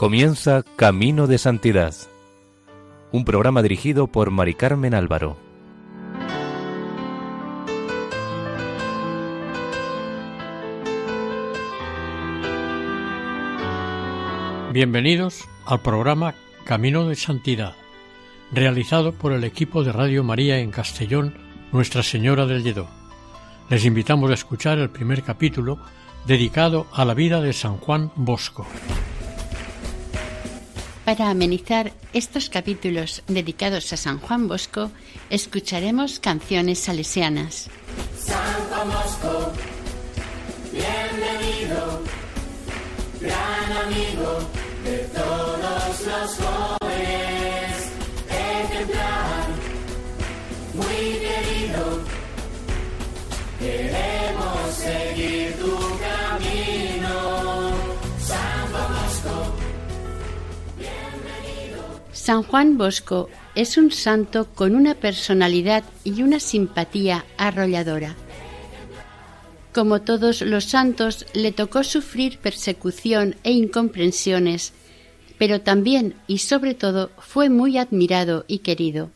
Comienza Camino de Santidad, un programa dirigido por Mari Carmen Álvaro. Bienvenidos al programa Camino de Santidad, realizado por el equipo de Radio María en Castellón, Nuestra Señora del Lledó. Les invitamos a escuchar el primer capítulo dedicado a la vida de San Juan Bosco. Para amenizar estos capítulos dedicados a San Juan Bosco, escucharemos canciones salesianas. San Juan Bosco, bienvenido, gran amigo de todos los jóvenes, ejemplar, muy querido, queremos seguir San Juan Bosco es un santo con una personalidad y una simpatía arrolladora. Como todos los santos, le tocó sufrir persecución e incomprensiones, pero también y sobre todo fue muy admirado y querido.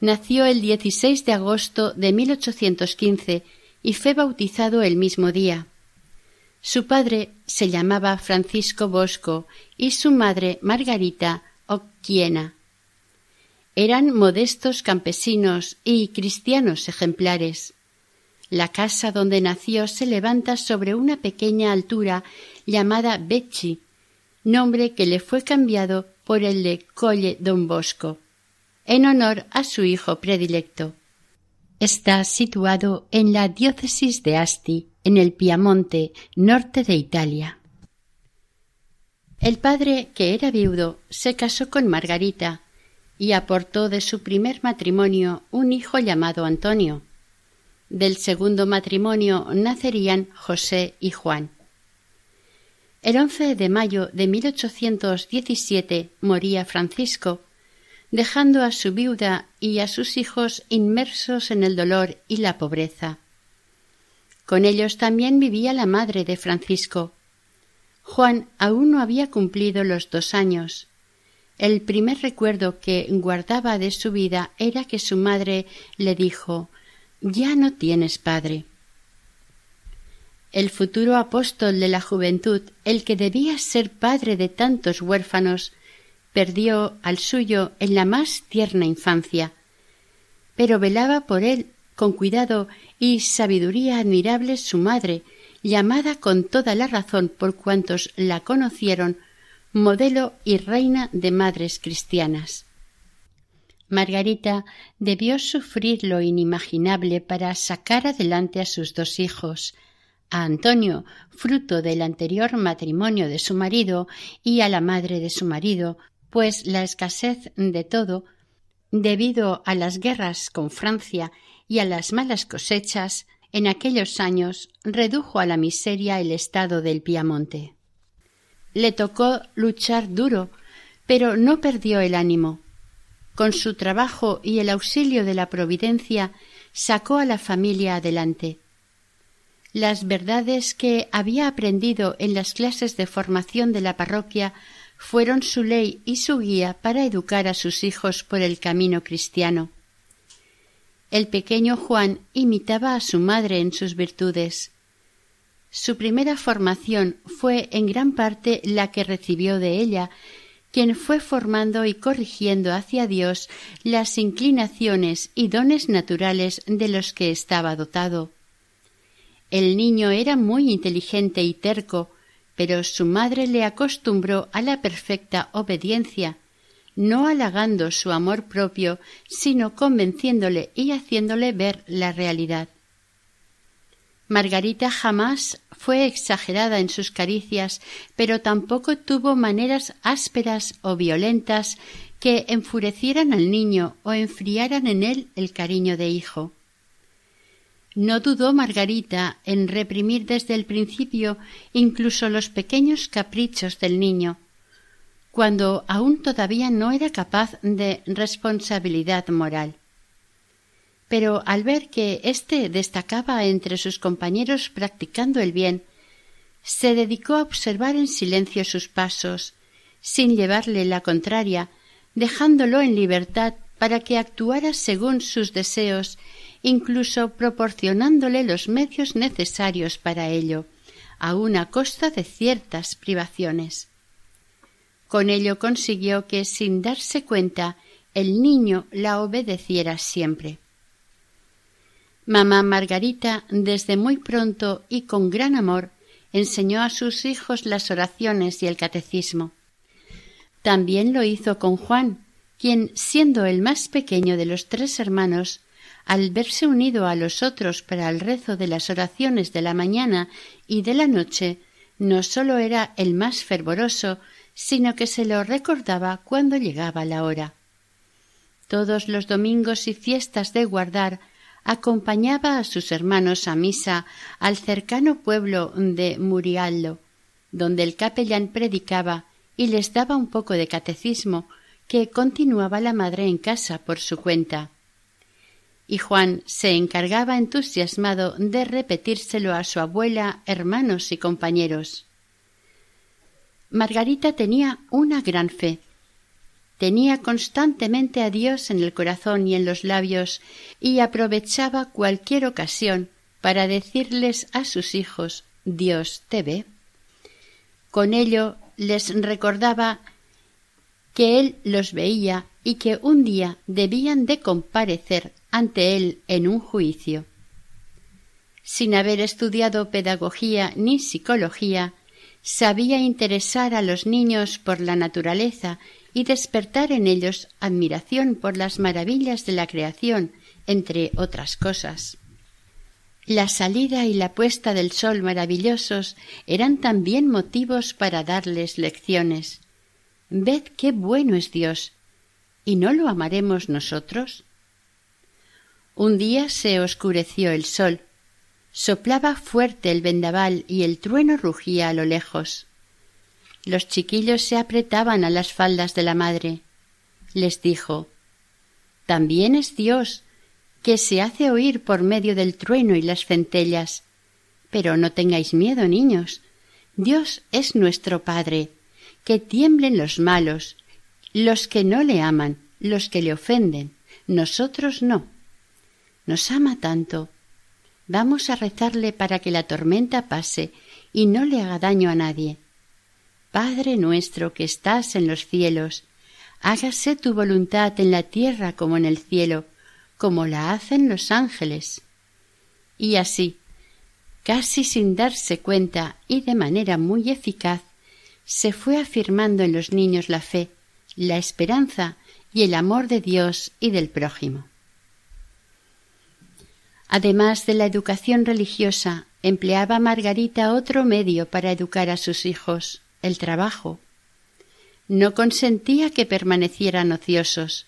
Nació el 16 de agosto de 1815 y fue bautizado el mismo día. Su padre se llamaba Francisco Bosco y su madre Margarita Eran modestos campesinos y cristianos ejemplares. La casa donde nació se levanta sobre una pequeña altura llamada Becci, nombre que le fue cambiado por el de Colle Don Bosco, en honor a su hijo predilecto. Está situado en la diócesis de Asti, en el Piamonte, norte de Italia. El padre, que era viudo, se casó con Margarita y aportó de su primer matrimonio un hijo llamado Antonio. Del segundo matrimonio nacerían José y Juan. El 11 de mayo de 1817 moría Francisco, dejando a su viuda y a sus hijos inmersos en el dolor y la pobreza. Con ellos también vivía la madre de Francisco. Juan aún no había cumplido los dos años. El primer recuerdo que guardaba de su vida era que su madre le dijo Ya no tienes padre. El futuro apóstol de la juventud, el que debía ser padre de tantos huérfanos, perdió al suyo en la más tierna infancia, pero velaba por él con cuidado y sabiduría admirable su madre, llamada con toda la razón por cuantos la conocieron modelo y reina de madres cristianas. Margarita debió sufrir lo inimaginable para sacar adelante a sus dos hijos, a Antonio, fruto del anterior matrimonio de su marido, y a la madre de su marido, pues la escasez de todo, debido a las guerras con Francia y a las malas cosechas, en aquellos años redujo a la miseria el estado del Piamonte. Le tocó luchar duro, pero no perdió el ánimo. Con su trabajo y el auxilio de la Providencia sacó a la familia adelante. Las verdades que había aprendido en las clases de formación de la parroquia fueron su ley y su guía para educar a sus hijos por el camino cristiano. El pequeño Juan imitaba a su madre en sus virtudes. Su primera formación fue en gran parte la que recibió de ella, quien fue formando y corrigiendo hacia Dios las inclinaciones y dones naturales de los que estaba dotado. El niño era muy inteligente y terco, pero su madre le acostumbró a la perfecta obediencia, no halagando su amor propio, sino convenciéndole y haciéndole ver la realidad. Margarita jamás fue exagerada en sus caricias, pero tampoco tuvo maneras ásperas o violentas que enfurecieran al niño o enfriaran en él el cariño de hijo. No dudó Margarita en reprimir desde el principio incluso los pequeños caprichos del niño, cuando aún todavía no era capaz de responsabilidad moral. Pero al ver que éste destacaba entre sus compañeros practicando el bien, se dedicó a observar en silencio sus pasos, sin llevarle la contraria, dejándolo en libertad para que actuara según sus deseos, incluso proporcionándole los medios necesarios para ello, aun a costa de ciertas privaciones. Con ello consiguió que, sin darse cuenta, el niño la obedeciera siempre. Mamá Margarita, desde muy pronto y con gran amor, enseñó a sus hijos las oraciones y el catecismo. También lo hizo con Juan, quien, siendo el más pequeño de los tres hermanos, al verse unido a los otros para el rezo de las oraciones de la mañana y de la noche, no sólo era el más fervoroso, sino que se lo recordaba cuando llegaba la hora. Todos los domingos y fiestas de guardar acompañaba a sus hermanos a misa al cercano pueblo de Murialdo, donde el capellán predicaba y les daba un poco de catecismo que continuaba la madre en casa por su cuenta. Y Juan se encargaba entusiasmado de repetírselo a su abuela, hermanos y compañeros. Margarita tenía una gran fe. Tenía constantemente a Dios en el corazón y en los labios y aprovechaba cualquier ocasión para decirles a sus hijos Dios te ve. Con ello les recordaba que él los veía y que un día debían de comparecer ante él en un juicio. Sin haber estudiado pedagogía ni psicología, sabía interesar a los niños por la naturaleza y despertar en ellos admiración por las maravillas de la creación, entre otras cosas. La salida y la puesta del sol maravillosos eran también motivos para darles lecciones. Ved qué bueno es Dios. ¿Y no lo amaremos nosotros? Un día se oscureció el sol, Soplaba fuerte el vendaval y el trueno rugía a lo lejos. Los chiquillos se apretaban a las faldas de la madre. Les dijo También es Dios, que se hace oír por medio del trueno y las centellas. Pero no tengáis miedo, niños. Dios es nuestro Padre. Que tiemblen los malos, los que no le aman, los que le ofenden. Nosotros no. Nos ama tanto Vamos a rezarle para que la tormenta pase y no le haga daño a nadie. Padre nuestro que estás en los cielos, hágase tu voluntad en la tierra como en el cielo, como la hacen los ángeles. Y así, casi sin darse cuenta y de manera muy eficaz, se fue afirmando en los niños la fe, la esperanza y el amor de Dios y del prójimo. Además de la educación religiosa, empleaba Margarita otro medio para educar a sus hijos, el trabajo. No consentía que permanecieran ociosos.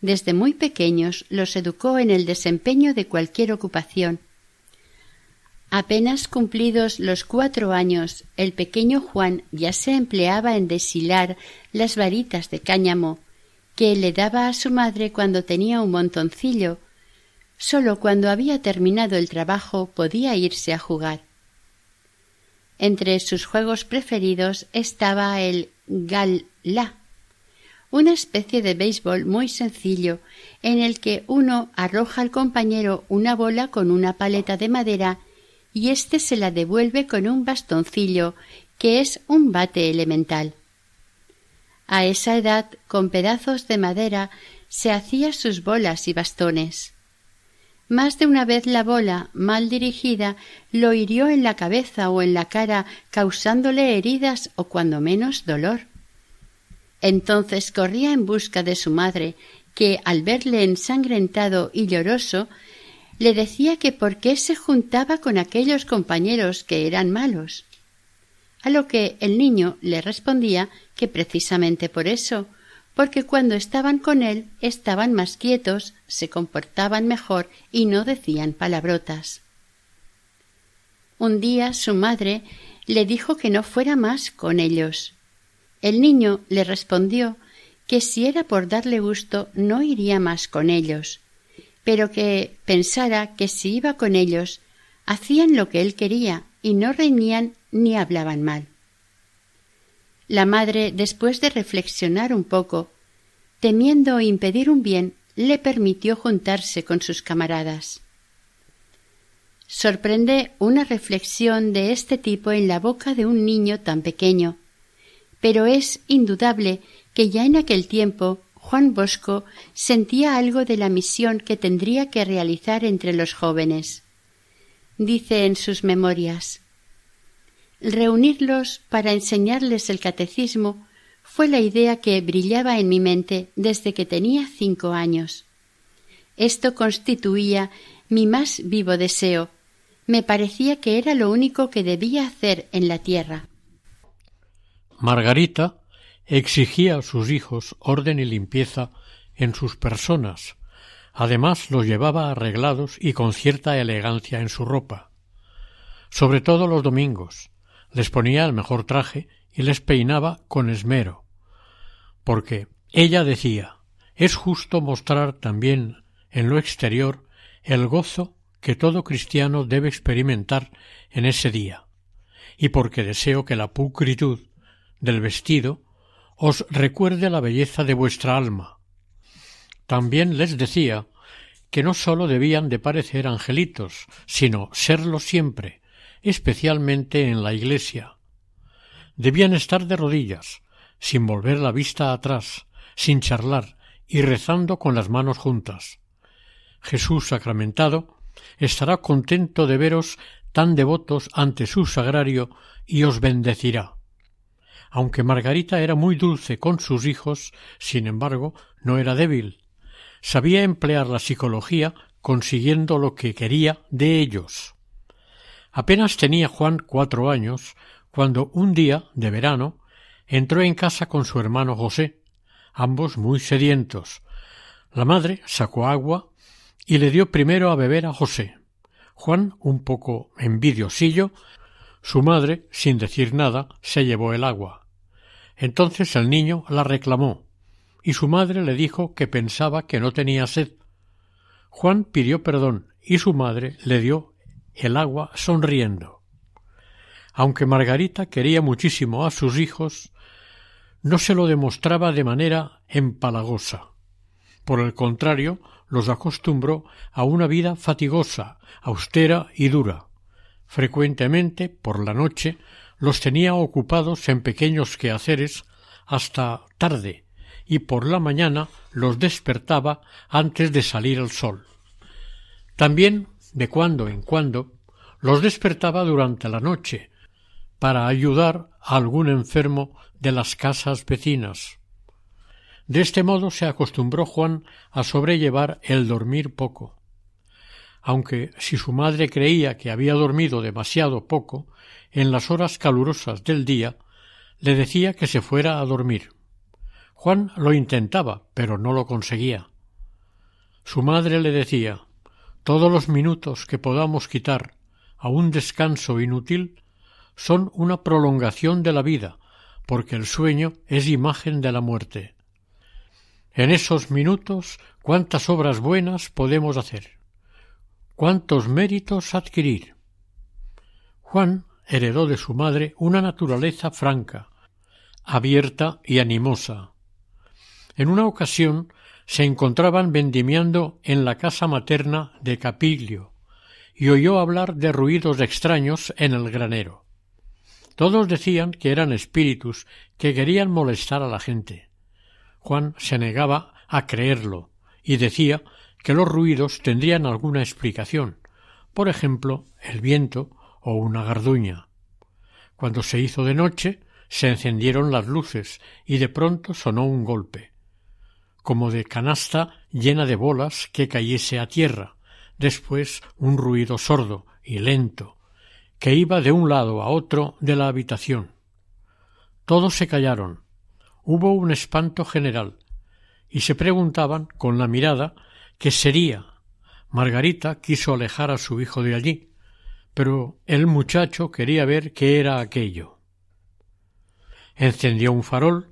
Desde muy pequeños los educó en el desempeño de cualquier ocupación. Apenas cumplidos los cuatro años, el pequeño Juan ya se empleaba en deshilar las varitas de cáñamo que le daba a su madre cuando tenía un montoncillo Sólo cuando había terminado el trabajo podía irse a jugar. Entre sus juegos preferidos estaba el gal-la, una especie de béisbol muy sencillo en el que uno arroja al compañero una bola con una paleta de madera y éste se la devuelve con un bastoncillo que es un bate elemental. A esa edad, con pedazos de madera, se hacía sus bolas y bastones. Más de una vez la bola, mal dirigida, lo hirió en la cabeza o en la cara, causándole heridas o cuando menos dolor. Entonces corría en busca de su madre, que, al verle ensangrentado y lloroso, le decía que por qué se juntaba con aquellos compañeros que eran malos. A lo que el niño le respondía que precisamente por eso, porque cuando estaban con él estaban más quietos, se comportaban mejor y no decían palabrotas. Un día su madre le dijo que no fuera más con ellos. El niño le respondió que si era por darle gusto no iría más con ellos, pero que pensara que si iba con ellos hacían lo que él quería y no reñían ni hablaban mal. La madre, después de reflexionar un poco, temiendo impedir un bien, le permitió juntarse con sus camaradas. Sorprende una reflexión de este tipo en la boca de un niño tan pequeño, pero es indudable que ya en aquel tiempo Juan Bosco sentía algo de la misión que tendría que realizar entre los jóvenes. Dice en sus memorias Reunirlos para enseñarles el catecismo fue la idea que brillaba en mi mente desde que tenía cinco años. Esto constituía mi más vivo deseo. Me parecía que era lo único que debía hacer en la tierra. Margarita exigía a sus hijos orden y limpieza en sus personas. Además los llevaba arreglados y con cierta elegancia en su ropa. Sobre todo los domingos. Les ponía el mejor traje y les peinaba con esmero. Porque ella decía es justo mostrar también en lo exterior el gozo que todo cristiano debe experimentar en ese día, y porque deseo que la pulcritud del vestido os recuerde la belleza de vuestra alma. También les decía que no sólo debían de parecer angelitos, sino serlo siempre, especialmente en la iglesia. Debían estar de rodillas, sin volver la vista atrás, sin charlar y rezando con las manos juntas. Jesús sacramentado estará contento de veros tan devotos ante su sagrario y os bendecirá. Aunque Margarita era muy dulce con sus hijos, sin embargo, no era débil. Sabía emplear la psicología consiguiendo lo que quería de ellos. Apenas tenía Juan cuatro años cuando un día de verano entró en casa con su hermano José, ambos muy sedientos. La madre sacó agua y le dio primero a beber a José. Juan, un poco envidiosillo, su madre, sin decir nada, se llevó el agua. Entonces el niño la reclamó, y su madre le dijo que pensaba que no tenía sed. Juan pidió perdón y su madre le dio el agua sonriendo. Aunque Margarita quería muchísimo a sus hijos, no se lo demostraba de manera empalagosa. Por el contrario, los acostumbró a una vida fatigosa, austera y dura. Frecuentemente, por la noche, los tenía ocupados en pequeños quehaceres hasta tarde, y por la mañana los despertaba antes de salir el sol. También, de cuando en cuando, los despertaba durante la noche, para ayudar a algún enfermo de las casas vecinas. De este modo se acostumbró Juan a sobrellevar el dormir poco. Aunque si su madre creía que había dormido demasiado poco, en las horas calurosas del día le decía que se fuera a dormir. Juan lo intentaba, pero no lo conseguía. Su madre le decía todos los minutos que podamos quitar a un descanso inútil son una prolongación de la vida, porque el sueño es imagen de la muerte. En esos minutos cuántas obras buenas podemos hacer, cuántos méritos adquirir. Juan heredó de su madre una naturaleza franca, abierta y animosa. En una ocasión se encontraban vendimiando en la casa materna de Capilio y oyó hablar de ruidos extraños en el granero. Todos decían que eran espíritus que querían molestar a la gente. Juan se negaba a creerlo y decía que los ruidos tendrían alguna explicación, por ejemplo, el viento o una garduña. Cuando se hizo de noche, se encendieron las luces y de pronto sonó un golpe, como de canasta llena de bolas que cayese a tierra, después un ruido sordo y lento, que iba de un lado a otro de la habitación. Todos se callaron. Hubo un espanto general, y se preguntaban con la mirada qué sería. Margarita quiso alejar a su hijo de allí, pero el muchacho quería ver qué era aquello. Encendió un farol,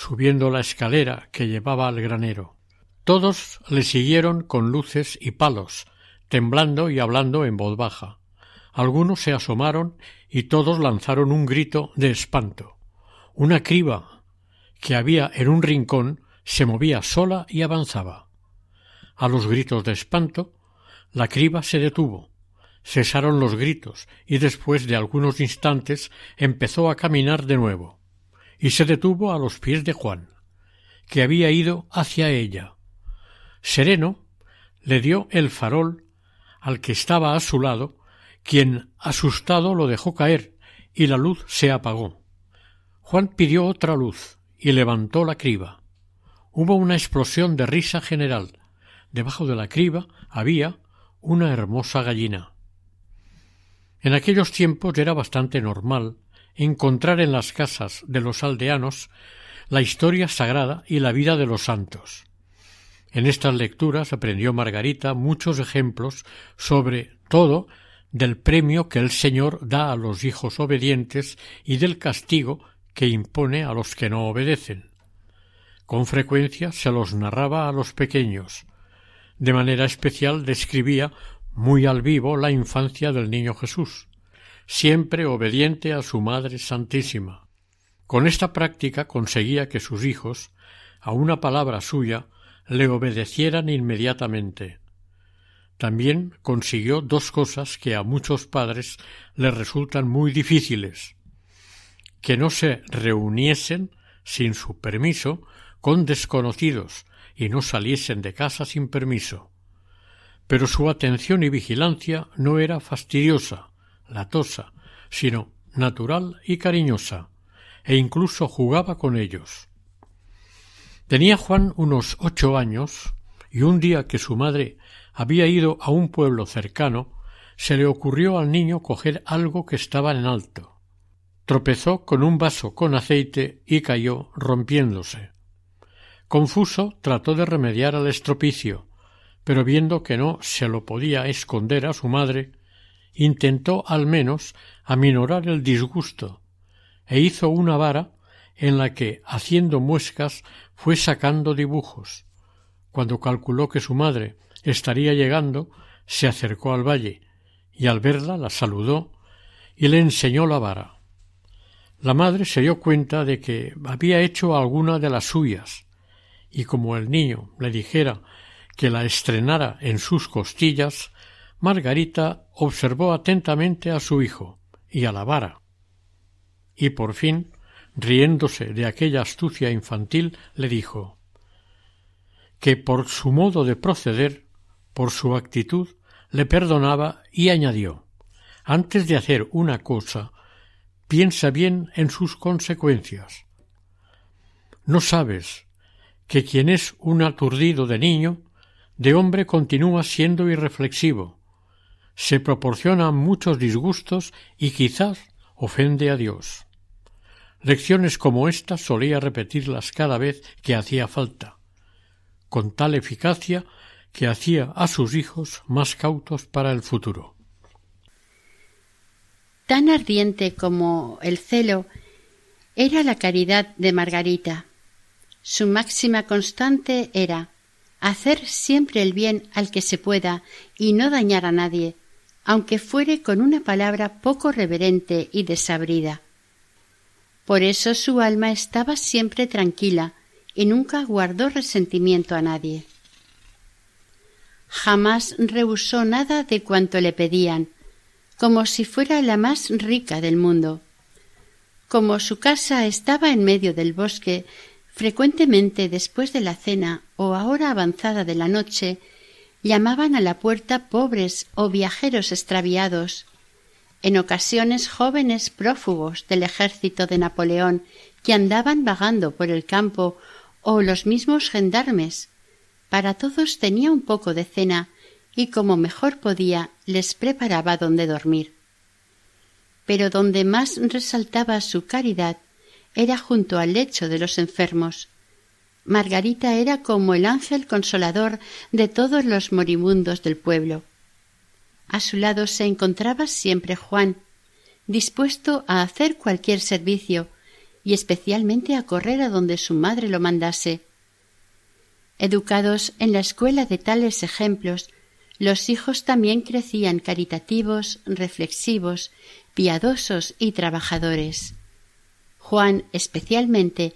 subiendo la escalera que llevaba al granero. Todos le siguieron con luces y palos, temblando y hablando en voz baja. Algunos se asomaron y todos lanzaron un grito de espanto. Una criba que había en un rincón se movía sola y avanzaba. A los gritos de espanto, la criba se detuvo. Cesaron los gritos y después de algunos instantes empezó a caminar de nuevo y se detuvo a los pies de Juan, que había ido hacia ella. Sereno le dio el farol al que estaba a su lado, quien asustado lo dejó caer y la luz se apagó. Juan pidió otra luz y levantó la criba. Hubo una explosión de risa general. Debajo de la criba había una hermosa gallina. En aquellos tiempos era bastante normal encontrar en las casas de los aldeanos la historia sagrada y la vida de los santos. En estas lecturas aprendió Margarita muchos ejemplos sobre todo del premio que el Señor da a los hijos obedientes y del castigo que impone a los que no obedecen. Con frecuencia se los narraba a los pequeños. De manera especial describía muy al vivo la infancia del niño Jesús, siempre obediente a su Madre Santísima. Con esta práctica conseguía que sus hijos, a una palabra suya, le obedecieran inmediatamente. También consiguió dos cosas que a muchos padres les resultan muy difíciles que no se reuniesen sin su permiso con desconocidos y no saliesen de casa sin permiso. Pero su atención y vigilancia no era fastidiosa, latosa, sino natural y cariñosa, e incluso jugaba con ellos. Tenía Juan unos ocho años, y un día que su madre había ido a un pueblo cercano, se le ocurrió al niño coger algo que estaba en alto. Tropezó con un vaso con aceite y cayó rompiéndose. Confuso trató de remediar al estropicio, pero viendo que no se lo podía esconder a su madre, intentó al menos aminorar el disgusto, e hizo una vara en la que, haciendo muescas, fue sacando dibujos. Cuando calculó que su madre estaría llegando, se acercó al valle, y al verla la saludó y le enseñó la vara. La madre se dio cuenta de que había hecho alguna de las suyas, y como el niño le dijera que la estrenara en sus costillas, Margarita observó atentamente a su hijo y a la vara. Y por fin, riéndose de aquella astucia infantil, le dijo que por su modo de proceder, por su actitud, le perdonaba y añadió antes de hacer una cosa piensa bien en sus consecuencias. No sabes que quien es un aturdido de niño, de hombre continúa siendo irreflexivo, se proporciona muchos disgustos y quizás ofende a Dios. Lecciones como esta solía repetirlas cada vez que hacía falta, con tal eficacia que hacía a sus hijos más cautos para el futuro. Tan ardiente como el celo era la caridad de Margarita. Su máxima constante era hacer siempre el bien al que se pueda y no dañar a nadie, aunque fuere con una palabra poco reverente y desabrida. Por eso su alma estaba siempre tranquila y nunca guardó resentimiento a nadie. Jamás rehusó nada de cuanto le pedían, como si fuera la más rica del mundo. Como su casa estaba en medio del bosque, frecuentemente después de la cena o a hora avanzada de la noche, llamaban a la puerta pobres o viajeros extraviados, en ocasiones jóvenes prófugos del ejército de Napoleón que andaban vagando por el campo o los mismos gendarmes. Para todos tenía un poco de cena y como mejor podía les preparaba donde dormir. Pero donde más resaltaba su caridad era junto al lecho de los enfermos. Margarita era como el ángel consolador de todos los moribundos del pueblo. A su lado se encontraba siempre Juan, dispuesto a hacer cualquier servicio y especialmente a correr a donde su madre lo mandase. Educados en la escuela de tales ejemplos, los hijos también crecían caritativos, reflexivos, piadosos y trabajadores. Juan, especialmente,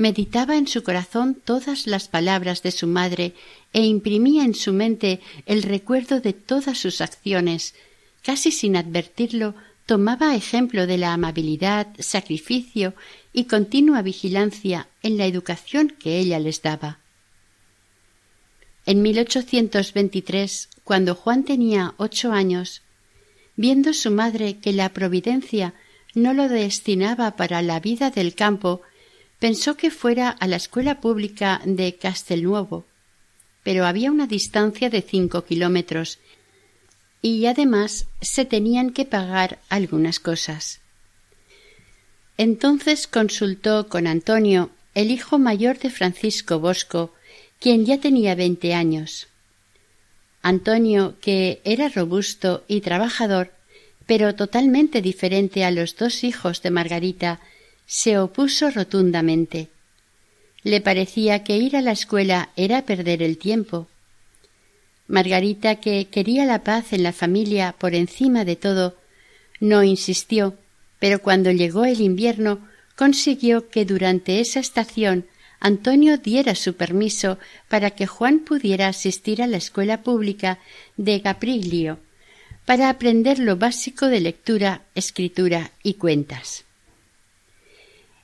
meditaba en su corazón todas las palabras de su madre e imprimía en su mente el recuerdo de todas sus acciones. Casi sin advertirlo, tomaba ejemplo de la amabilidad, sacrificio y continua vigilancia en la educación que ella les daba. En 1823, cuando Juan tenía ocho años, viendo su madre que la providencia no lo destinaba para la vida del campo, pensó que fuera a la escuela pública de Castelnuovo, pero había una distancia de cinco kilómetros y además se tenían que pagar algunas cosas. Entonces consultó con Antonio, el hijo mayor de Francisco Bosco, quien ya tenía veinte años. Antonio, que era robusto y trabajador, pero totalmente diferente a los dos hijos de Margarita, se opuso rotundamente. Le parecía que ir a la escuela era perder el tiempo. Margarita, que quería la paz en la familia por encima de todo, no insistió, pero cuando llegó el invierno consiguió que durante esa estación Antonio diera su permiso para que Juan pudiera asistir a la escuela pública de Capriglio para aprender lo básico de lectura, escritura y cuentas.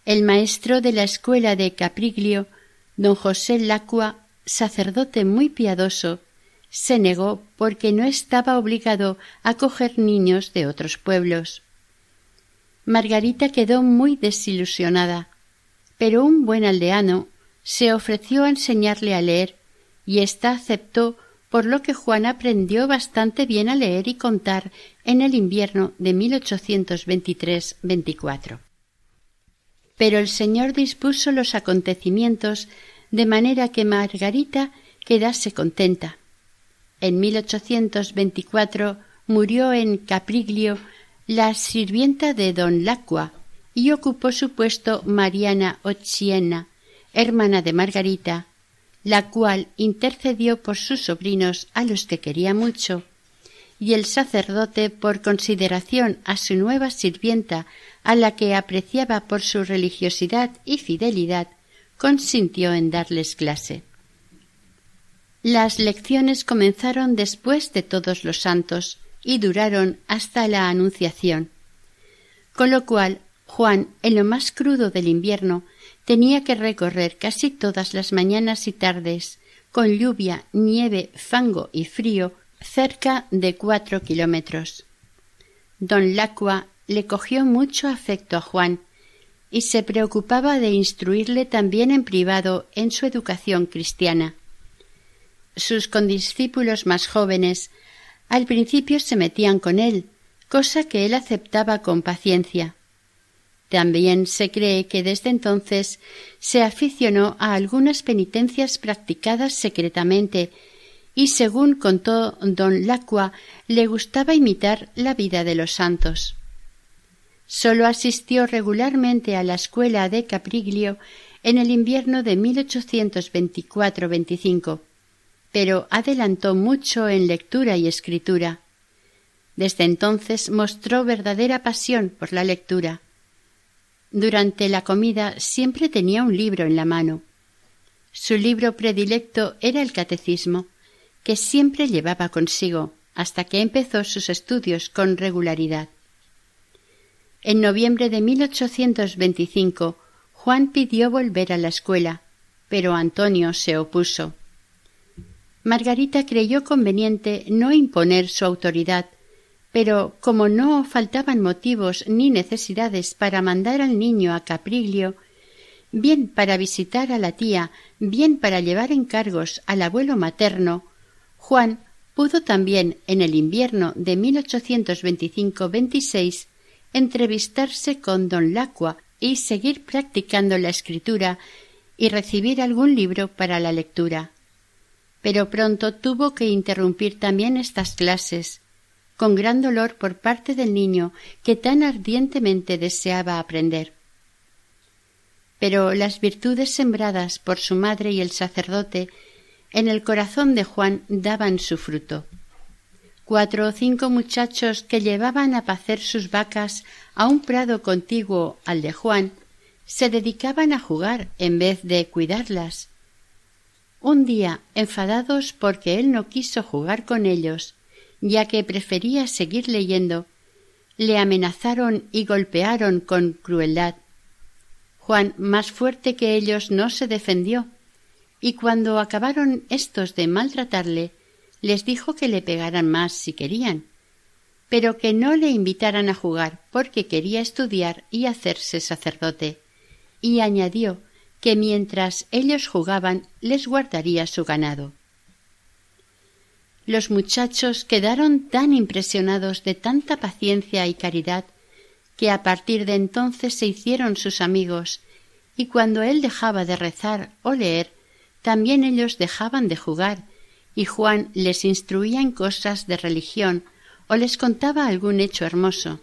El maestro de la escuela de Capriglio, don José Lacua, sacerdote muy piadoso, se negó porque no estaba obligado a coger niños de otros pueblos. Margarita quedó muy desilusionada, pero un buen aldeano se ofreció a enseñarle a leer y ésta aceptó por lo que Juan aprendió bastante bien a leer y contar en el invierno de 1823-24. Pero el Señor dispuso los acontecimientos de manera que Margarita quedase contenta. En 1824 murió en Capriglio la sirvienta de don Lacua y ocupó su puesto Mariana Occhiena, hermana de Margarita, la cual intercedió por sus sobrinos a los que quería mucho, y el sacerdote, por consideración a su nueva sirvienta, a la que apreciaba por su religiosidad y fidelidad, consintió en darles clase. Las lecciones comenzaron después de todos los santos y duraron hasta la Anunciación, con lo cual Juan, en lo más crudo del invierno, tenía que recorrer casi todas las mañanas y tardes, con lluvia, nieve, fango y frío, cerca de cuatro kilómetros. Don Lacua le cogió mucho afecto a Juan y se preocupaba de instruirle también en privado en su educación cristiana sus condiscípulos más jóvenes al principio se metían con él, cosa que él aceptaba con paciencia. También se cree que desde entonces se aficionó a algunas penitencias practicadas secretamente y según contó don Lacua le gustaba imitar la vida de los santos. Sólo asistió regularmente a la escuela de Capriglio en el invierno de 1824-25 pero adelantó mucho en lectura y escritura. Desde entonces mostró verdadera pasión por la lectura. Durante la comida siempre tenía un libro en la mano. Su libro predilecto era el Catecismo, que siempre llevaba consigo hasta que empezó sus estudios con regularidad. En noviembre de 1825 Juan pidió volver a la escuela, pero Antonio se opuso. Margarita creyó conveniente no imponer su autoridad, pero como no faltaban motivos ni necesidades para mandar al niño a Capriglio, bien para visitar a la tía, bien para llevar encargos al abuelo materno, Juan pudo también en el invierno de 1825-26 entrevistarse con don Lacua y seguir practicando la escritura y recibir algún libro para la lectura pero pronto tuvo que interrumpir también estas clases, con gran dolor por parte del niño que tan ardientemente deseaba aprender. Pero las virtudes sembradas por su madre y el sacerdote en el corazón de Juan daban su fruto. Cuatro o cinco muchachos que llevaban a pacer sus vacas a un prado contiguo al de Juan se dedicaban a jugar en vez de cuidarlas. Un día, enfadados porque él no quiso jugar con ellos, ya que prefería seguir leyendo, le amenazaron y golpearon con crueldad. Juan, más fuerte que ellos, no se defendió, y cuando acabaron éstos de maltratarle, les dijo que le pegaran más si querían, pero que no le invitaran a jugar porque quería estudiar y hacerse sacerdote, y añadió que mientras ellos jugaban les guardaría su ganado. Los muchachos quedaron tan impresionados de tanta paciencia y caridad que a partir de entonces se hicieron sus amigos, y cuando él dejaba de rezar o leer, también ellos dejaban de jugar, y Juan les instruía en cosas de religión o les contaba algún hecho hermoso.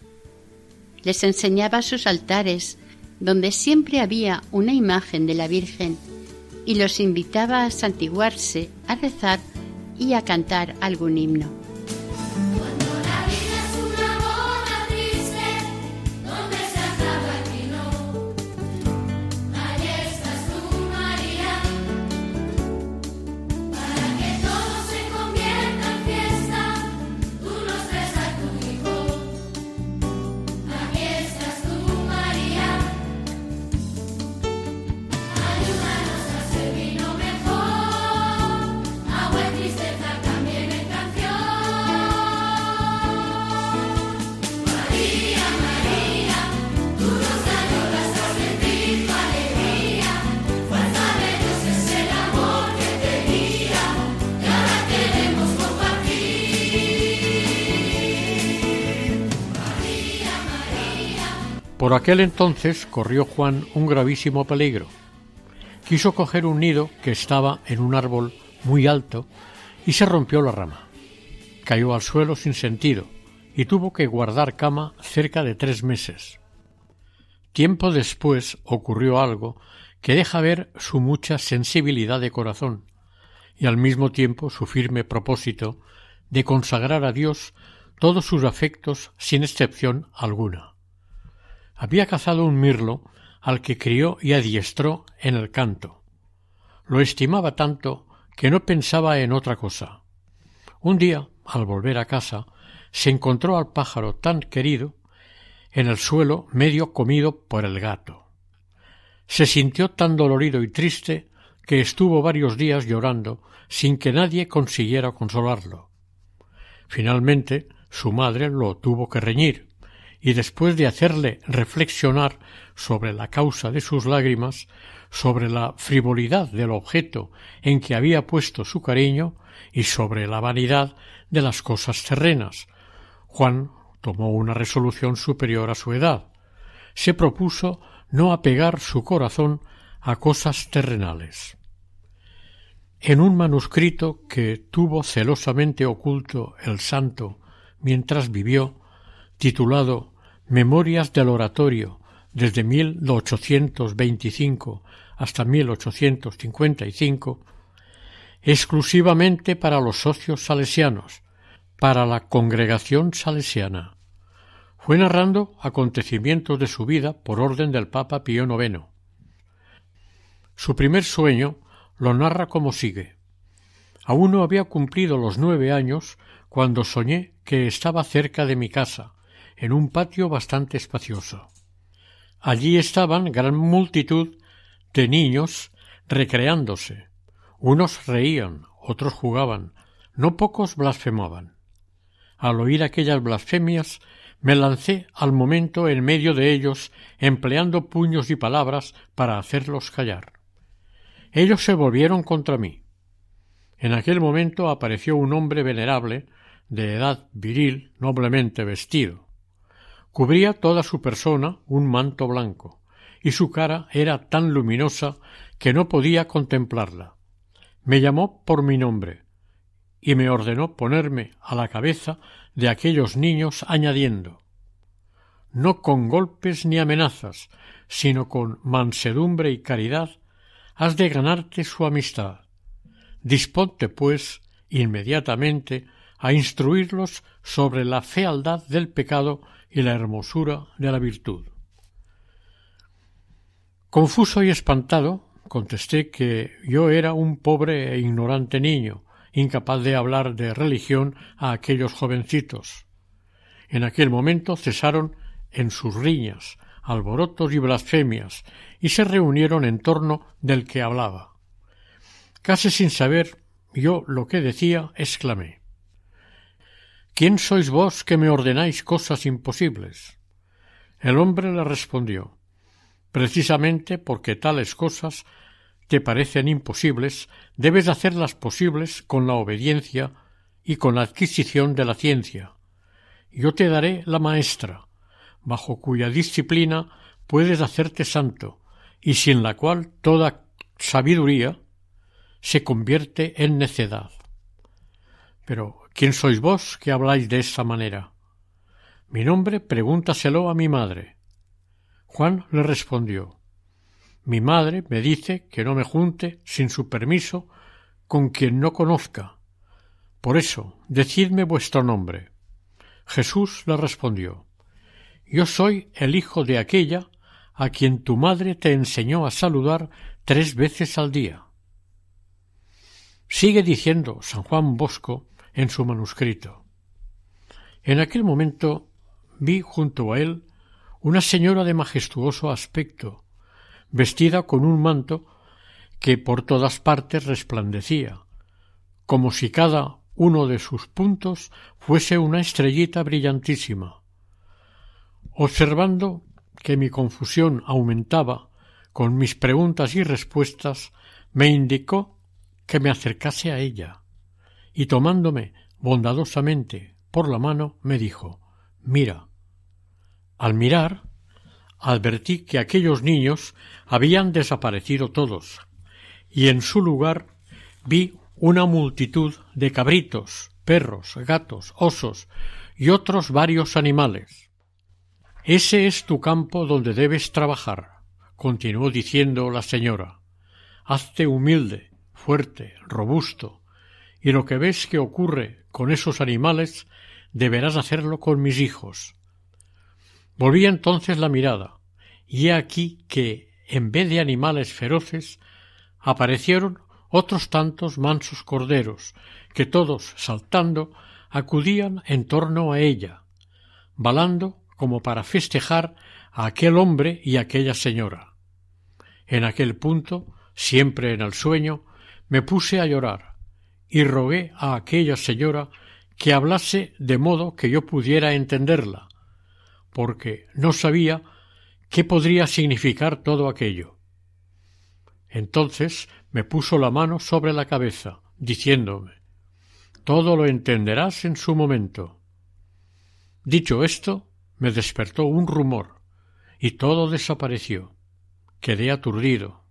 Les enseñaba sus altares, donde siempre había una imagen de la Virgen, y los invitaba a santiguarse, a rezar y a cantar algún himno. Aquel entonces corrió Juan un gravísimo peligro. Quiso coger un nido que estaba en un árbol muy alto y se rompió la rama. Cayó al suelo sin sentido y tuvo que guardar cama cerca de tres meses. Tiempo después ocurrió algo que deja ver su mucha sensibilidad de corazón y al mismo tiempo su firme propósito de consagrar a Dios todos sus afectos sin excepción alguna había cazado un mirlo al que crió y adiestró en el canto. Lo estimaba tanto que no pensaba en otra cosa. Un día, al volver a casa, se encontró al pájaro tan querido en el suelo medio comido por el gato. Se sintió tan dolorido y triste que estuvo varios días llorando sin que nadie consiguiera consolarlo. Finalmente su madre lo tuvo que reñir, y después de hacerle reflexionar sobre la causa de sus lágrimas, sobre la frivolidad del objeto en que había puesto su cariño y sobre la vanidad de las cosas terrenas, Juan tomó una resolución superior a su edad. Se propuso no apegar su corazón a cosas terrenales. En un manuscrito que tuvo celosamente oculto el santo mientras vivió, titulado Memorias del Oratorio desde 1825 hasta 1855, exclusivamente para los socios salesianos, para la congregación salesiana. Fue narrando acontecimientos de su vida por orden del Papa Pío IX. Su primer sueño lo narra como sigue. Aún no había cumplido los nueve años cuando soñé que estaba cerca de mi casa, en un patio bastante espacioso. Allí estaban gran multitud de niños recreándose. Unos reían, otros jugaban, no pocos blasfemaban. Al oír aquellas blasfemias me lancé al momento en medio de ellos, empleando puños y palabras para hacerlos callar. Ellos se volvieron contra mí. En aquel momento apareció un hombre venerable, de edad viril, noblemente vestido. Cubría toda su persona un manto blanco, y su cara era tan luminosa que no podía contemplarla. Me llamó por mi nombre, y me ordenó ponerme a la cabeza de aquellos niños, añadiendo No con golpes ni amenazas, sino con mansedumbre y caridad, has de ganarte su amistad. Disponte, pues, inmediatamente a instruirlos sobre la fealdad del pecado y la hermosura de la virtud. Confuso y espantado, contesté que yo era un pobre e ignorante niño, incapaz de hablar de religión a aquellos jovencitos. En aquel momento cesaron en sus riñas, alborotos y blasfemias, y se reunieron en torno del que hablaba. Casi sin saber yo lo que decía, exclamé ¿Quién sois vos que me ordenáis cosas imposibles? El hombre le respondió Precisamente porque tales cosas te parecen imposibles, debes hacerlas posibles con la obediencia y con la adquisición de la ciencia. Yo te daré la maestra, bajo cuya disciplina puedes hacerte santo, y sin la cual toda sabiduría se convierte en necedad. Pero, ¿quién sois vos que habláis de esa manera? Mi nombre pregúntaselo a mi madre. Juan le respondió Mi madre me dice que no me junte sin su permiso con quien no conozca. Por eso, decidme vuestro nombre. Jesús le respondió Yo soy el hijo de aquella a quien tu madre te enseñó a saludar tres veces al día. Sigue diciendo San Juan Bosco en su manuscrito. En aquel momento vi junto a él una señora de majestuoso aspecto, vestida con un manto que por todas partes resplandecía, como si cada uno de sus puntos fuese una estrellita brillantísima. Observando que mi confusión aumentaba con mis preguntas y respuestas, me indicó que me acercase a ella, y tomándome bondadosamente por la mano, me dijo Mira, al mirar, advertí que aquellos niños habían desaparecido todos, y en su lugar vi una multitud de cabritos, perros, gatos, osos y otros varios animales. Ese es tu campo donde debes trabajar, continuó diciendo la señora. Hazte humilde, fuerte, robusto, y lo que ves que ocurre con esos animales deberás hacerlo con mis hijos. Volví entonces la mirada, y he aquí que, en vez de animales feroces, aparecieron otros tantos mansos corderos, que todos, saltando, acudían en torno a ella, balando como para festejar a aquel hombre y a aquella señora. En aquel punto, siempre en el sueño, me puse a llorar, y rogué a aquella señora que hablase de modo que yo pudiera entenderla, porque no sabía qué podría significar todo aquello. Entonces me puso la mano sobre la cabeza, diciéndome Todo lo entenderás en su momento. Dicho esto, me despertó un rumor, y todo desapareció. Quedé aturdido.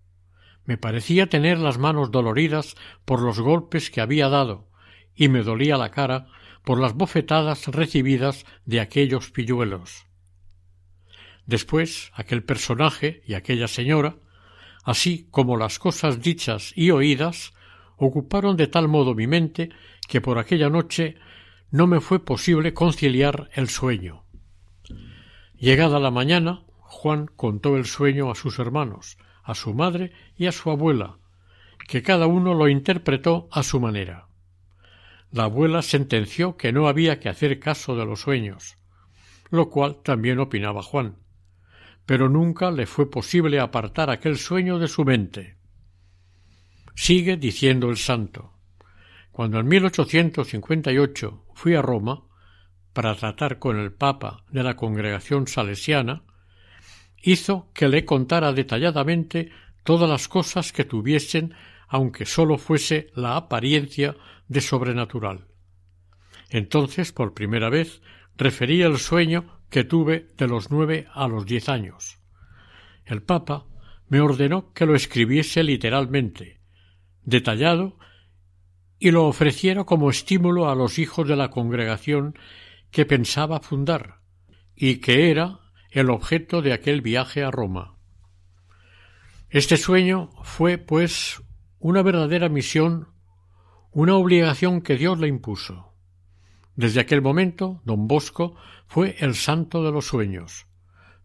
Me parecía tener las manos doloridas por los golpes que había dado, y me dolía la cara por las bofetadas recibidas de aquellos pilluelos. Después aquel personaje y aquella señora, así como las cosas dichas y oídas, ocuparon de tal modo mi mente que por aquella noche no me fue posible conciliar el sueño. Llegada la mañana, Juan contó el sueño a sus hermanos, a su madre y a su abuela, que cada uno lo interpretó a su manera. La abuela sentenció que no había que hacer caso de los sueños, lo cual también opinaba Juan, pero nunca le fue posible apartar aquel sueño de su mente. Sigue diciendo el santo. Cuando en 1858 fui a Roma para tratar con el Papa de la congregación salesiana, hizo que le contara detalladamente todas las cosas que tuviesen, aunque sólo fuese la apariencia de sobrenatural. Entonces, por primera vez, refería el sueño que tuve de los nueve a los diez años. El Papa me ordenó que lo escribiese literalmente, detallado, y lo ofreciera como estímulo a los hijos de la congregación que pensaba fundar, y que era el objeto de aquel viaje a Roma. Este sueño fue, pues, una verdadera misión, una obligación que Dios le impuso. Desde aquel momento, don Bosco fue el santo de los sueños.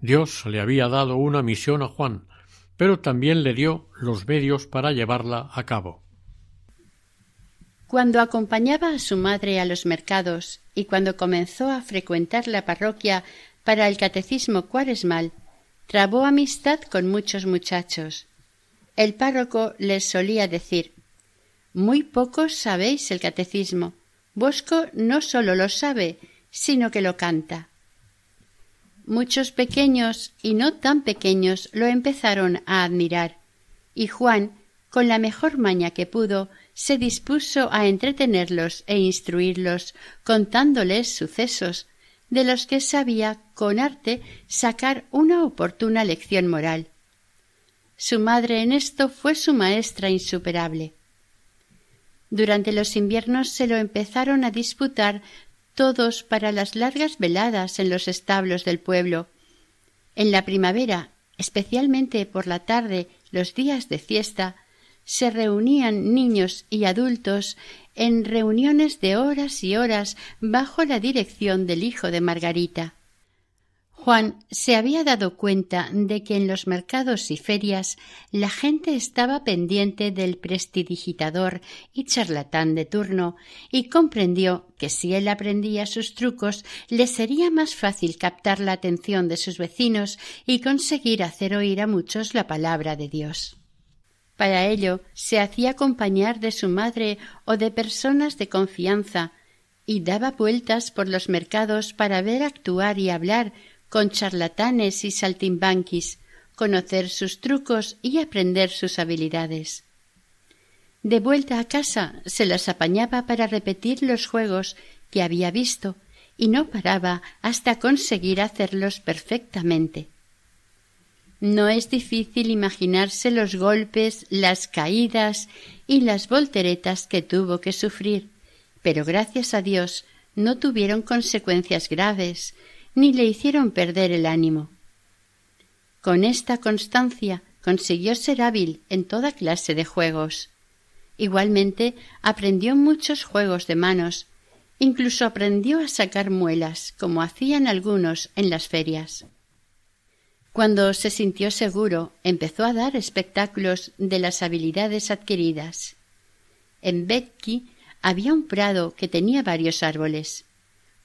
Dios le había dado una misión a Juan, pero también le dio los medios para llevarla a cabo. Cuando acompañaba a su madre a los mercados y cuando comenzó a frecuentar la parroquia para el catecismo cuaresmal, trabó amistad con muchos muchachos. El párroco les solía decir Muy pocos sabéis el catecismo. Bosco no sólo lo sabe, sino que lo canta. Muchos pequeños y no tan pequeños lo empezaron a admirar, y Juan, con la mejor maña que pudo, se dispuso a entretenerlos e instruirlos, contándoles sucesos, de los que sabía con arte sacar una oportuna lección moral. Su madre en esto fue su maestra insuperable. Durante los inviernos se lo empezaron a disputar todos para las largas veladas en los establos del pueblo. En la primavera, especialmente por la tarde, los días de fiesta, se reunían niños y adultos en reuniones de horas y horas bajo la dirección del hijo de Margarita. Juan se había dado cuenta de que en los mercados y ferias la gente estaba pendiente del prestidigitador y charlatán de turno y comprendió que si él aprendía sus trucos le sería más fácil captar la atención de sus vecinos y conseguir hacer oír a muchos la palabra de Dios. Para ello se hacía acompañar de su madre o de personas de confianza y daba vueltas por los mercados para ver actuar y hablar con charlatanes y saltimbanquis, conocer sus trucos y aprender sus habilidades. De vuelta a casa se las apañaba para repetir los juegos que había visto y no paraba hasta conseguir hacerlos perfectamente. No es difícil imaginarse los golpes, las caídas y las volteretas que tuvo que sufrir, pero gracias a Dios no tuvieron consecuencias graves, ni le hicieron perder el ánimo. Con esta constancia consiguió ser hábil en toda clase de juegos. Igualmente aprendió muchos juegos de manos, incluso aprendió a sacar muelas, como hacían algunos en las ferias. Cuando se sintió seguro, empezó a dar espectáculos de las habilidades adquiridas. En Becky había un prado que tenía varios árboles.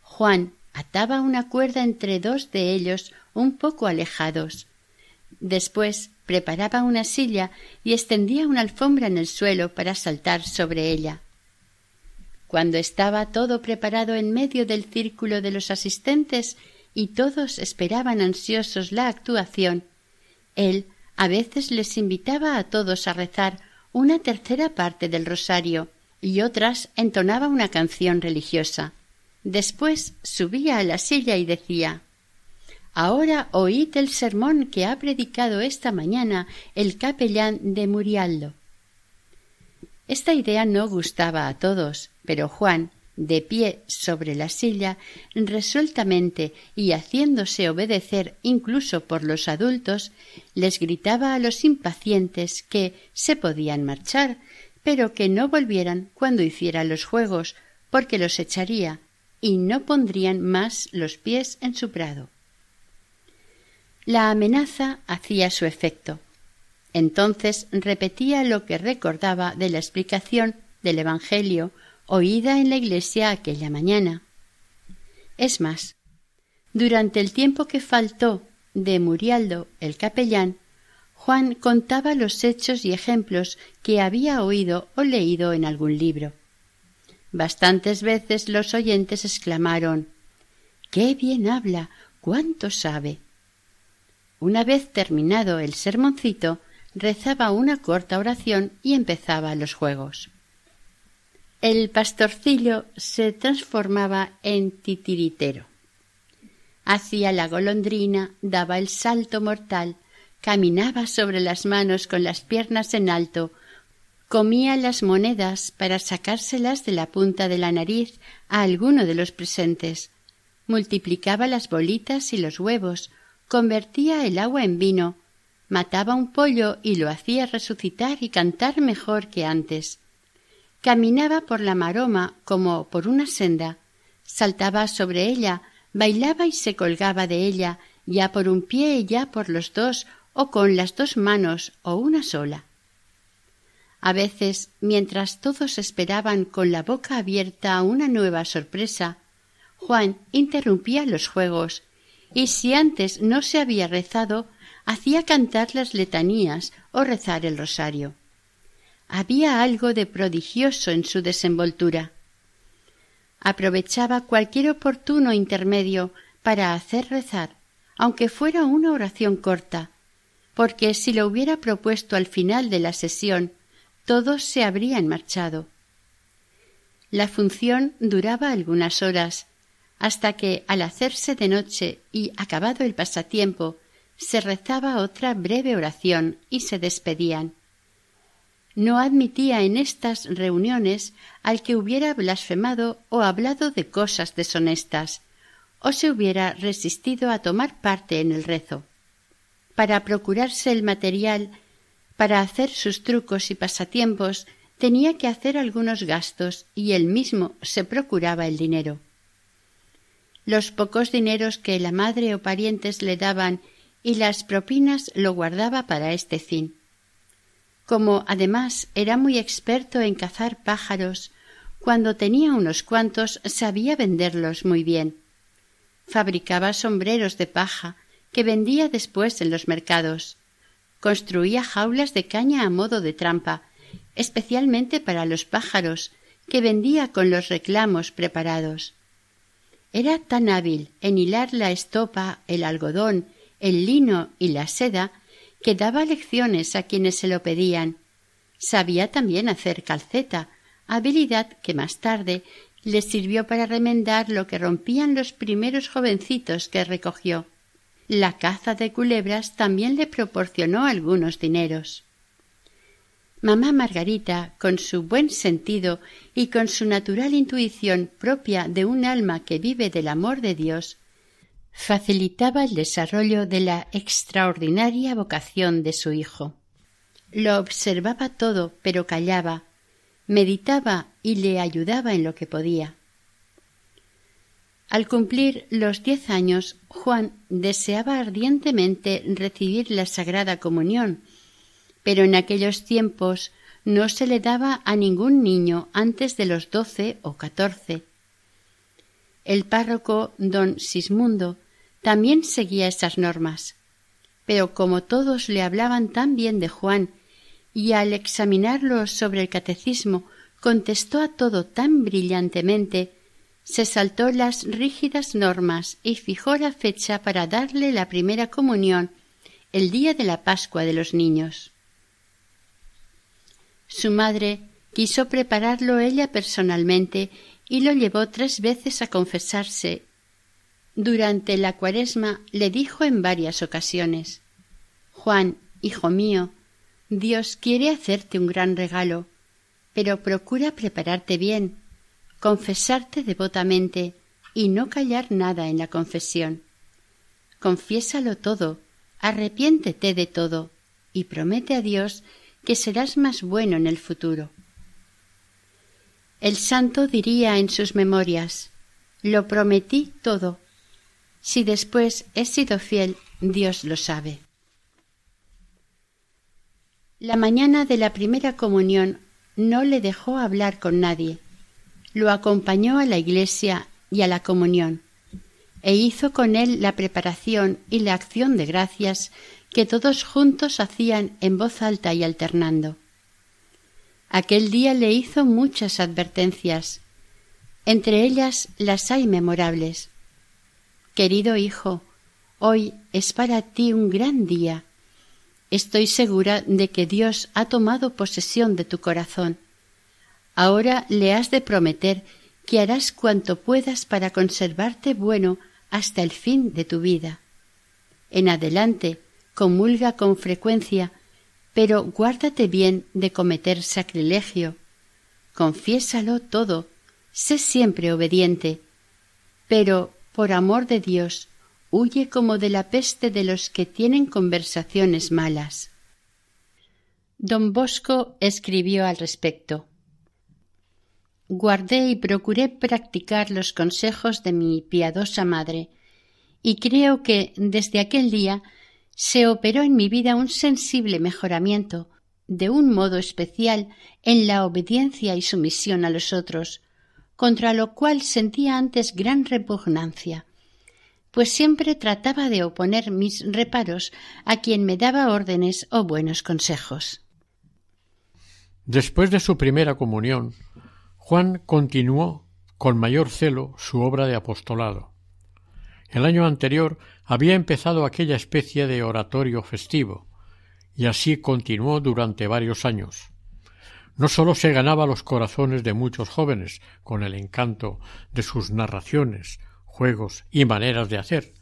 Juan ataba una cuerda entre dos de ellos un poco alejados. Después preparaba una silla y extendía una alfombra en el suelo para saltar sobre ella. Cuando estaba todo preparado en medio del círculo de los asistentes y todos esperaban ansiosos la actuación, él a veces les invitaba a todos a rezar una tercera parte del rosario y otras entonaba una canción religiosa. Después subía a la silla y decía Ahora oíd el sermón que ha predicado esta mañana el capellán de Murialdo. Esta idea no gustaba a todos, pero Juan, de pie sobre la silla, resueltamente y haciéndose obedecer incluso por los adultos, les gritaba a los impacientes que se podían marchar, pero que no volvieran cuando hiciera los juegos, porque los echaría y no pondrían más los pies en su prado. La amenaza hacía su efecto. Entonces repetía lo que recordaba de la explicación del Evangelio oída en la iglesia aquella mañana. Es más, durante el tiempo que faltó de Murialdo el capellán, Juan contaba los hechos y ejemplos que había oído o leído en algún libro. Bastantes veces los oyentes exclamaron Qué bien habla, cuánto sabe. Una vez terminado el sermoncito, rezaba una corta oración y empezaba los juegos. El pastorcillo se transformaba en titiritero. Hacía la golondrina, daba el salto mortal, caminaba sobre las manos con las piernas en alto, comía las monedas para sacárselas de la punta de la nariz a alguno de los presentes, multiplicaba las bolitas y los huevos, convertía el agua en vino, mataba un pollo y lo hacía resucitar y cantar mejor que antes. Caminaba por la maroma como por una senda, Saltaba sobre ella, bailaba y se colgaba de ella, ya por un pie, ya por los dos, o con las dos manos, o una sola. A veces, mientras todos esperaban con la boca abierta una nueva sorpresa, Juan interrumpía los juegos, y si antes no se había rezado, hacía cantar las letanías o rezar el rosario. Había algo de prodigioso en su desenvoltura. Aprovechaba cualquier oportuno intermedio para hacer rezar, aunque fuera una oración corta, porque si lo hubiera propuesto al final de la sesión, todos se habrían marchado. La función duraba algunas horas, hasta que, al hacerse de noche y acabado el pasatiempo, se rezaba otra breve oración y se despedían. No admitía en estas reuniones al que hubiera blasfemado o hablado de cosas deshonestas, o se hubiera resistido a tomar parte en el rezo. Para procurarse el material para hacer sus trucos y pasatiempos tenía que hacer algunos gastos y él mismo se procuraba el dinero. Los pocos dineros que la madre o parientes le daban y las propinas lo guardaba para este fin. Como además era muy experto en cazar pájaros, cuando tenía unos cuantos sabía venderlos muy bien. Fabricaba sombreros de paja que vendía después en los mercados. Construía jaulas de caña a modo de trampa, especialmente para los pájaros, que vendía con los reclamos preparados. Era tan hábil en hilar la estopa, el algodón, el lino y la seda, que daba lecciones a quienes se lo pedían. Sabía también hacer calceta, habilidad que más tarde le sirvió para remendar lo que rompían los primeros jovencitos que recogió. La caza de culebras también le proporcionó algunos dineros. Mamá Margarita, con su buen sentido y con su natural intuición propia de un alma que vive del amor de Dios, facilitaba el desarrollo de la extraordinaria vocación de su hijo. Lo observaba todo, pero callaba, meditaba y le ayudaba en lo que podía. Al cumplir los diez años, Juan deseaba ardientemente recibir la Sagrada Comunión, pero en aquellos tiempos no se le daba a ningún niño antes de los doce o catorce. El párroco don Sismundo también seguía esas normas. Pero como todos le hablaban tan bien de Juan y al examinarlo sobre el catecismo contestó a todo tan brillantemente, se saltó las rígidas normas y fijó la fecha para darle la primera comunión el día de la Pascua de los niños. Su madre quiso prepararlo ella personalmente y lo llevó tres veces a confesarse durante la cuaresma le dijo en varias ocasiones Juan, hijo mío, Dios quiere hacerte un gran regalo, pero procura prepararte bien, confesarte devotamente y no callar nada en la confesión. Confiésalo todo, arrepiéntete de todo y promete a Dios que serás más bueno en el futuro. El santo diría en sus memorias Lo prometí todo, si después he sido fiel, Dios lo sabe. La mañana de la primera comunión no le dejó hablar con nadie. Lo acompañó a la iglesia y a la comunión, e hizo con él la preparación y la acción de gracias que todos juntos hacían en voz alta y alternando. Aquel día le hizo muchas advertencias, entre ellas las hay memorables. Querido hijo, hoy es para ti un gran día. Estoy segura de que Dios ha tomado posesión de tu corazón. Ahora le has de prometer que harás cuanto puedas para conservarte bueno hasta el fin de tu vida. En adelante, comulga con frecuencia, pero guárdate bien de cometer sacrilegio. Confiésalo todo, sé siempre obediente, pero por amor de Dios, huye como de la peste de los que tienen conversaciones malas. Don Bosco escribió al respecto. guardé y procuré practicar los consejos de mi piadosa madre, y creo que desde aquel día se operó en mi vida un sensible mejoramiento, de un modo especial en la obediencia y sumisión a los otros, contra lo cual sentía antes gran repugnancia, pues siempre trataba de oponer mis reparos a quien me daba órdenes o buenos consejos. Después de su primera comunión, Juan continuó con mayor celo su obra de apostolado. El año anterior había empezado aquella especie de oratorio festivo, y así continuó durante varios años. No sólo se ganaba los corazones de muchos jóvenes con el encanto de sus narraciones, juegos y maneras de hacer,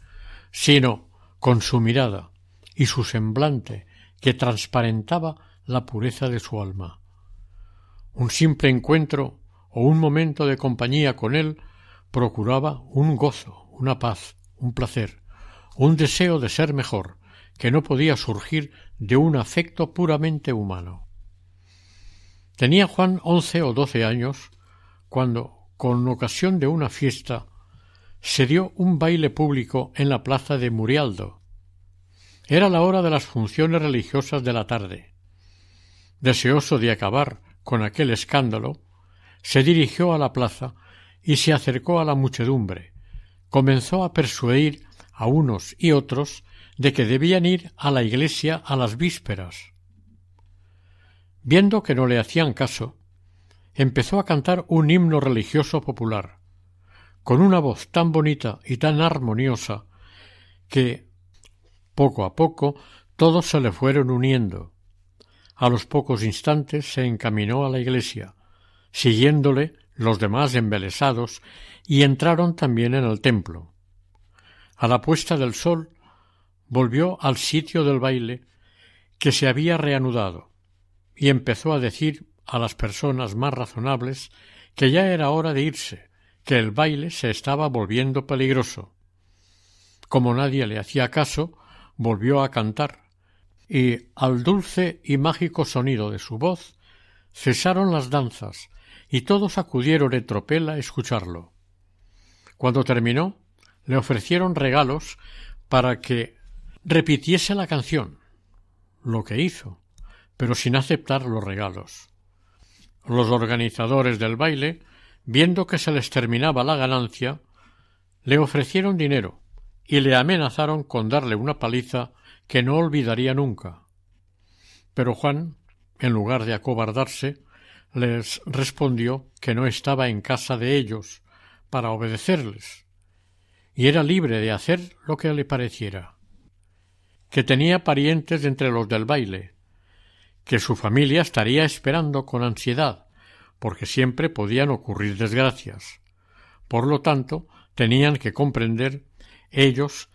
sino con su mirada y su semblante que transparentaba la pureza de su alma. Un simple encuentro o un momento de compañía con él procuraba un gozo, una paz, un placer, un deseo de ser mejor, que no podía surgir de un afecto puramente humano. Tenía Juan once o doce años cuando, con ocasión de una fiesta, se dio un baile público en la plaza de Murialdo. Era la hora de las funciones religiosas de la tarde. Deseoso de acabar con aquel escándalo, se dirigió a la plaza y se acercó a la muchedumbre. Comenzó a persuadir a unos y otros de que debían ir a la iglesia a las vísperas. Viendo que no le hacían caso, empezó a cantar un himno religioso popular, con una voz tan bonita y tan armoniosa que, poco a poco, todos se le fueron uniendo. A los pocos instantes se encaminó a la iglesia, siguiéndole los demás embelesados, y entraron también en el templo. A la puesta del sol volvió al sitio del baile que se había reanudado y empezó a decir a las personas más razonables que ya era hora de irse, que el baile se estaba volviendo peligroso. Como nadie le hacía caso, volvió a cantar, y al dulce y mágico sonido de su voz cesaron las danzas, y todos acudieron en tropel a escucharlo. Cuando terminó, le ofrecieron regalos para que repitiese la canción, lo que hizo, pero sin aceptar los regalos. Los organizadores del baile, viendo que se les terminaba la ganancia, le ofrecieron dinero y le amenazaron con darle una paliza que no olvidaría nunca. Pero Juan, en lugar de acobardarse, les respondió que no estaba en casa de ellos para obedecerles, y era libre de hacer lo que le pareciera que tenía parientes entre los del baile, que su familia estaría esperando con ansiedad, porque siempre podían ocurrir desgracias. Por lo tanto, tenían que comprender ellos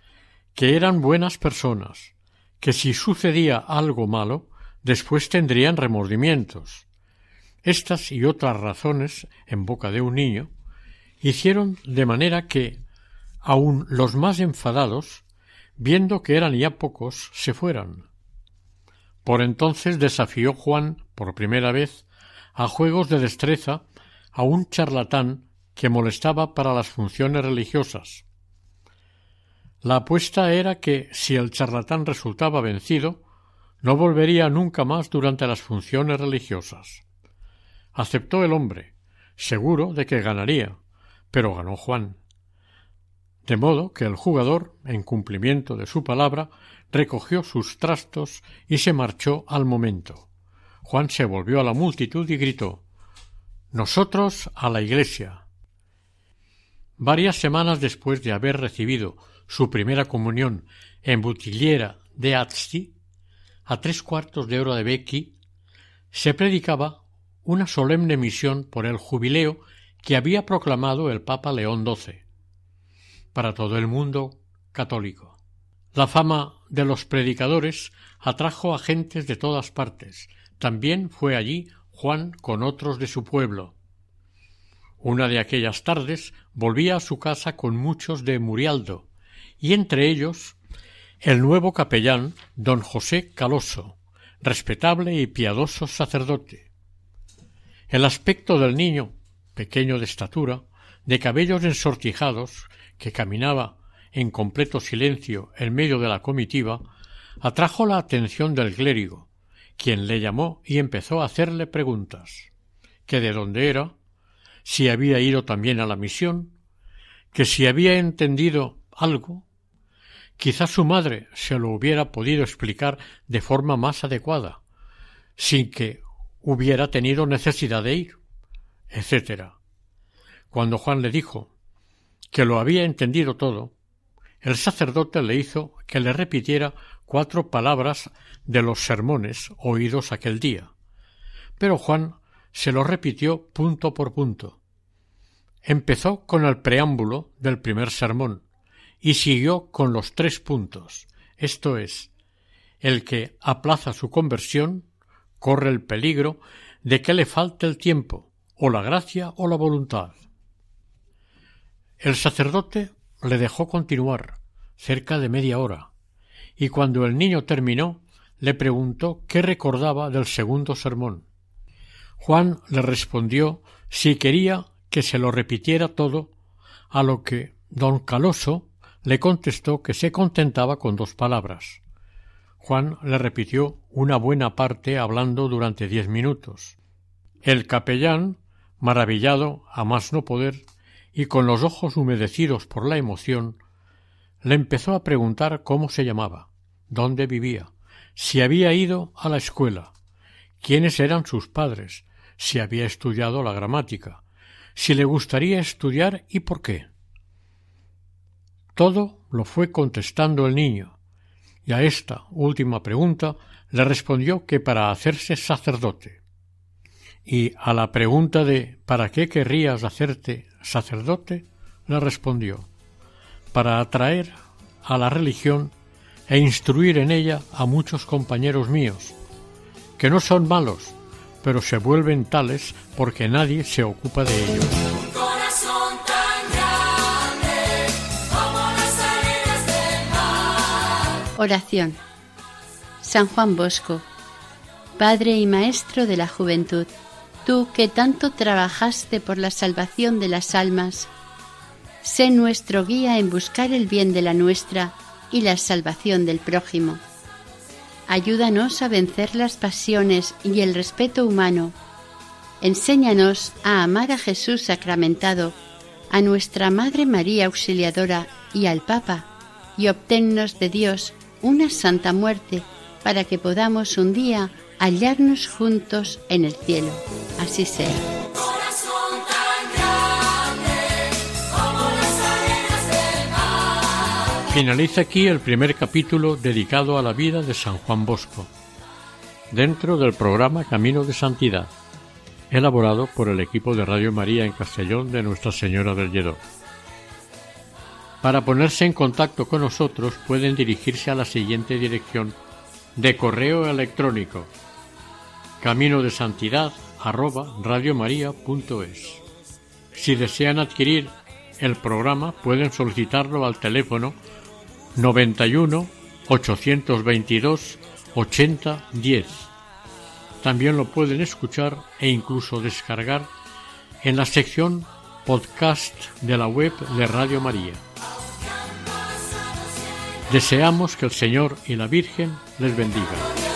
que eran buenas personas, que si sucedía algo malo, después tendrían remordimientos. Estas y otras razones, en boca de un niño, hicieron de manera que, aun los más enfadados, viendo que eran ya pocos, se fueran. Por entonces desafió Juan, por primera vez, a juegos de destreza a un charlatán que molestaba para las funciones religiosas. La apuesta era que, si el charlatán resultaba vencido, no volvería nunca más durante las funciones religiosas. Aceptó el hombre, seguro de que ganaría, pero ganó Juan de modo que el jugador, en cumplimiento de su palabra, recogió sus trastos y se marchó al momento. Juan se volvió a la multitud y gritó Nosotros a la iglesia. Varias semanas después de haber recibido su primera comunión en Butillera de Azti, a tres cuartos de hora de Becky, se predicaba una solemne misión por el jubileo que había proclamado el Papa León XII para todo el mundo católico. La fama de los predicadores atrajo a gentes de todas partes. También fue allí Juan con otros de su pueblo. Una de aquellas tardes volvía a su casa con muchos de Murialdo, y entre ellos el nuevo capellán don José Caloso, respetable y piadoso sacerdote. El aspecto del niño pequeño de estatura, de cabellos ensortijados, que caminaba en completo silencio en medio de la comitiva, atrajo la atención del clérigo, quien le llamó y empezó a hacerle preguntas que de dónde era, si había ido también a la misión, que si había entendido algo, quizá su madre se lo hubiera podido explicar de forma más adecuada, sin que hubiera tenido necesidad de ir, etc. Cuando Juan le dijo que lo había entendido todo, el sacerdote le hizo que le repitiera cuatro palabras de los sermones oídos aquel día. Pero Juan se lo repitió punto por punto. Empezó con el preámbulo del primer sermón y siguió con los tres puntos, esto es, el que aplaza su conversión corre el peligro de que le falte el tiempo, o la gracia o la voluntad. El sacerdote le dejó continuar cerca de media hora, y cuando el niño terminó, le preguntó qué recordaba del segundo sermón. Juan le respondió si quería que se lo repitiera todo, a lo que don Caloso le contestó que se contentaba con dos palabras. Juan le repitió una buena parte hablando durante diez minutos. El capellán, maravillado a más no poder, y con los ojos humedecidos por la emoción, le empezó a preguntar cómo se llamaba, dónde vivía, si había ido a la escuela, quiénes eran sus padres, si había estudiado la gramática, si le gustaría estudiar y por qué. Todo lo fue contestando el niño, y a esta última pregunta le respondió que para hacerse sacerdote. Y a la pregunta de ¿para qué querrías hacerte sacerdote? le respondió para atraer a la religión e instruir en ella a muchos compañeros míos, que no son malos, pero se vuelven tales porque nadie se ocupa de ellos. Oración. San Juan Bosco, Padre y Maestro de la Juventud, tú que tanto trabajaste por la salvación de las almas, sé nuestro guía en buscar el bien de la nuestra y la salvación del prójimo. Ayúdanos a vencer las pasiones y el respeto humano. Enséñanos a amar a Jesús sacramentado, a nuestra Madre María Auxiliadora y al Papa, y obténnos de Dios una santa muerte para que podamos un día hallarnos juntos en el cielo. Así sea. Finaliza aquí el primer capítulo dedicado a la vida de San Juan Bosco, dentro del programa Camino de Santidad, elaborado por el equipo de Radio María en Castellón de Nuestra Señora del Lledó. Para ponerse en contacto con nosotros pueden dirigirse a la siguiente dirección de correo electrónico camino de santidad radiomaria.es. Si desean adquirir el programa pueden solicitarlo al teléfono 91 822 80 10. También lo pueden escuchar e incluso descargar en la sección podcast de la web de Radio María. Deseamos que el Señor y la Virgen les bendigan.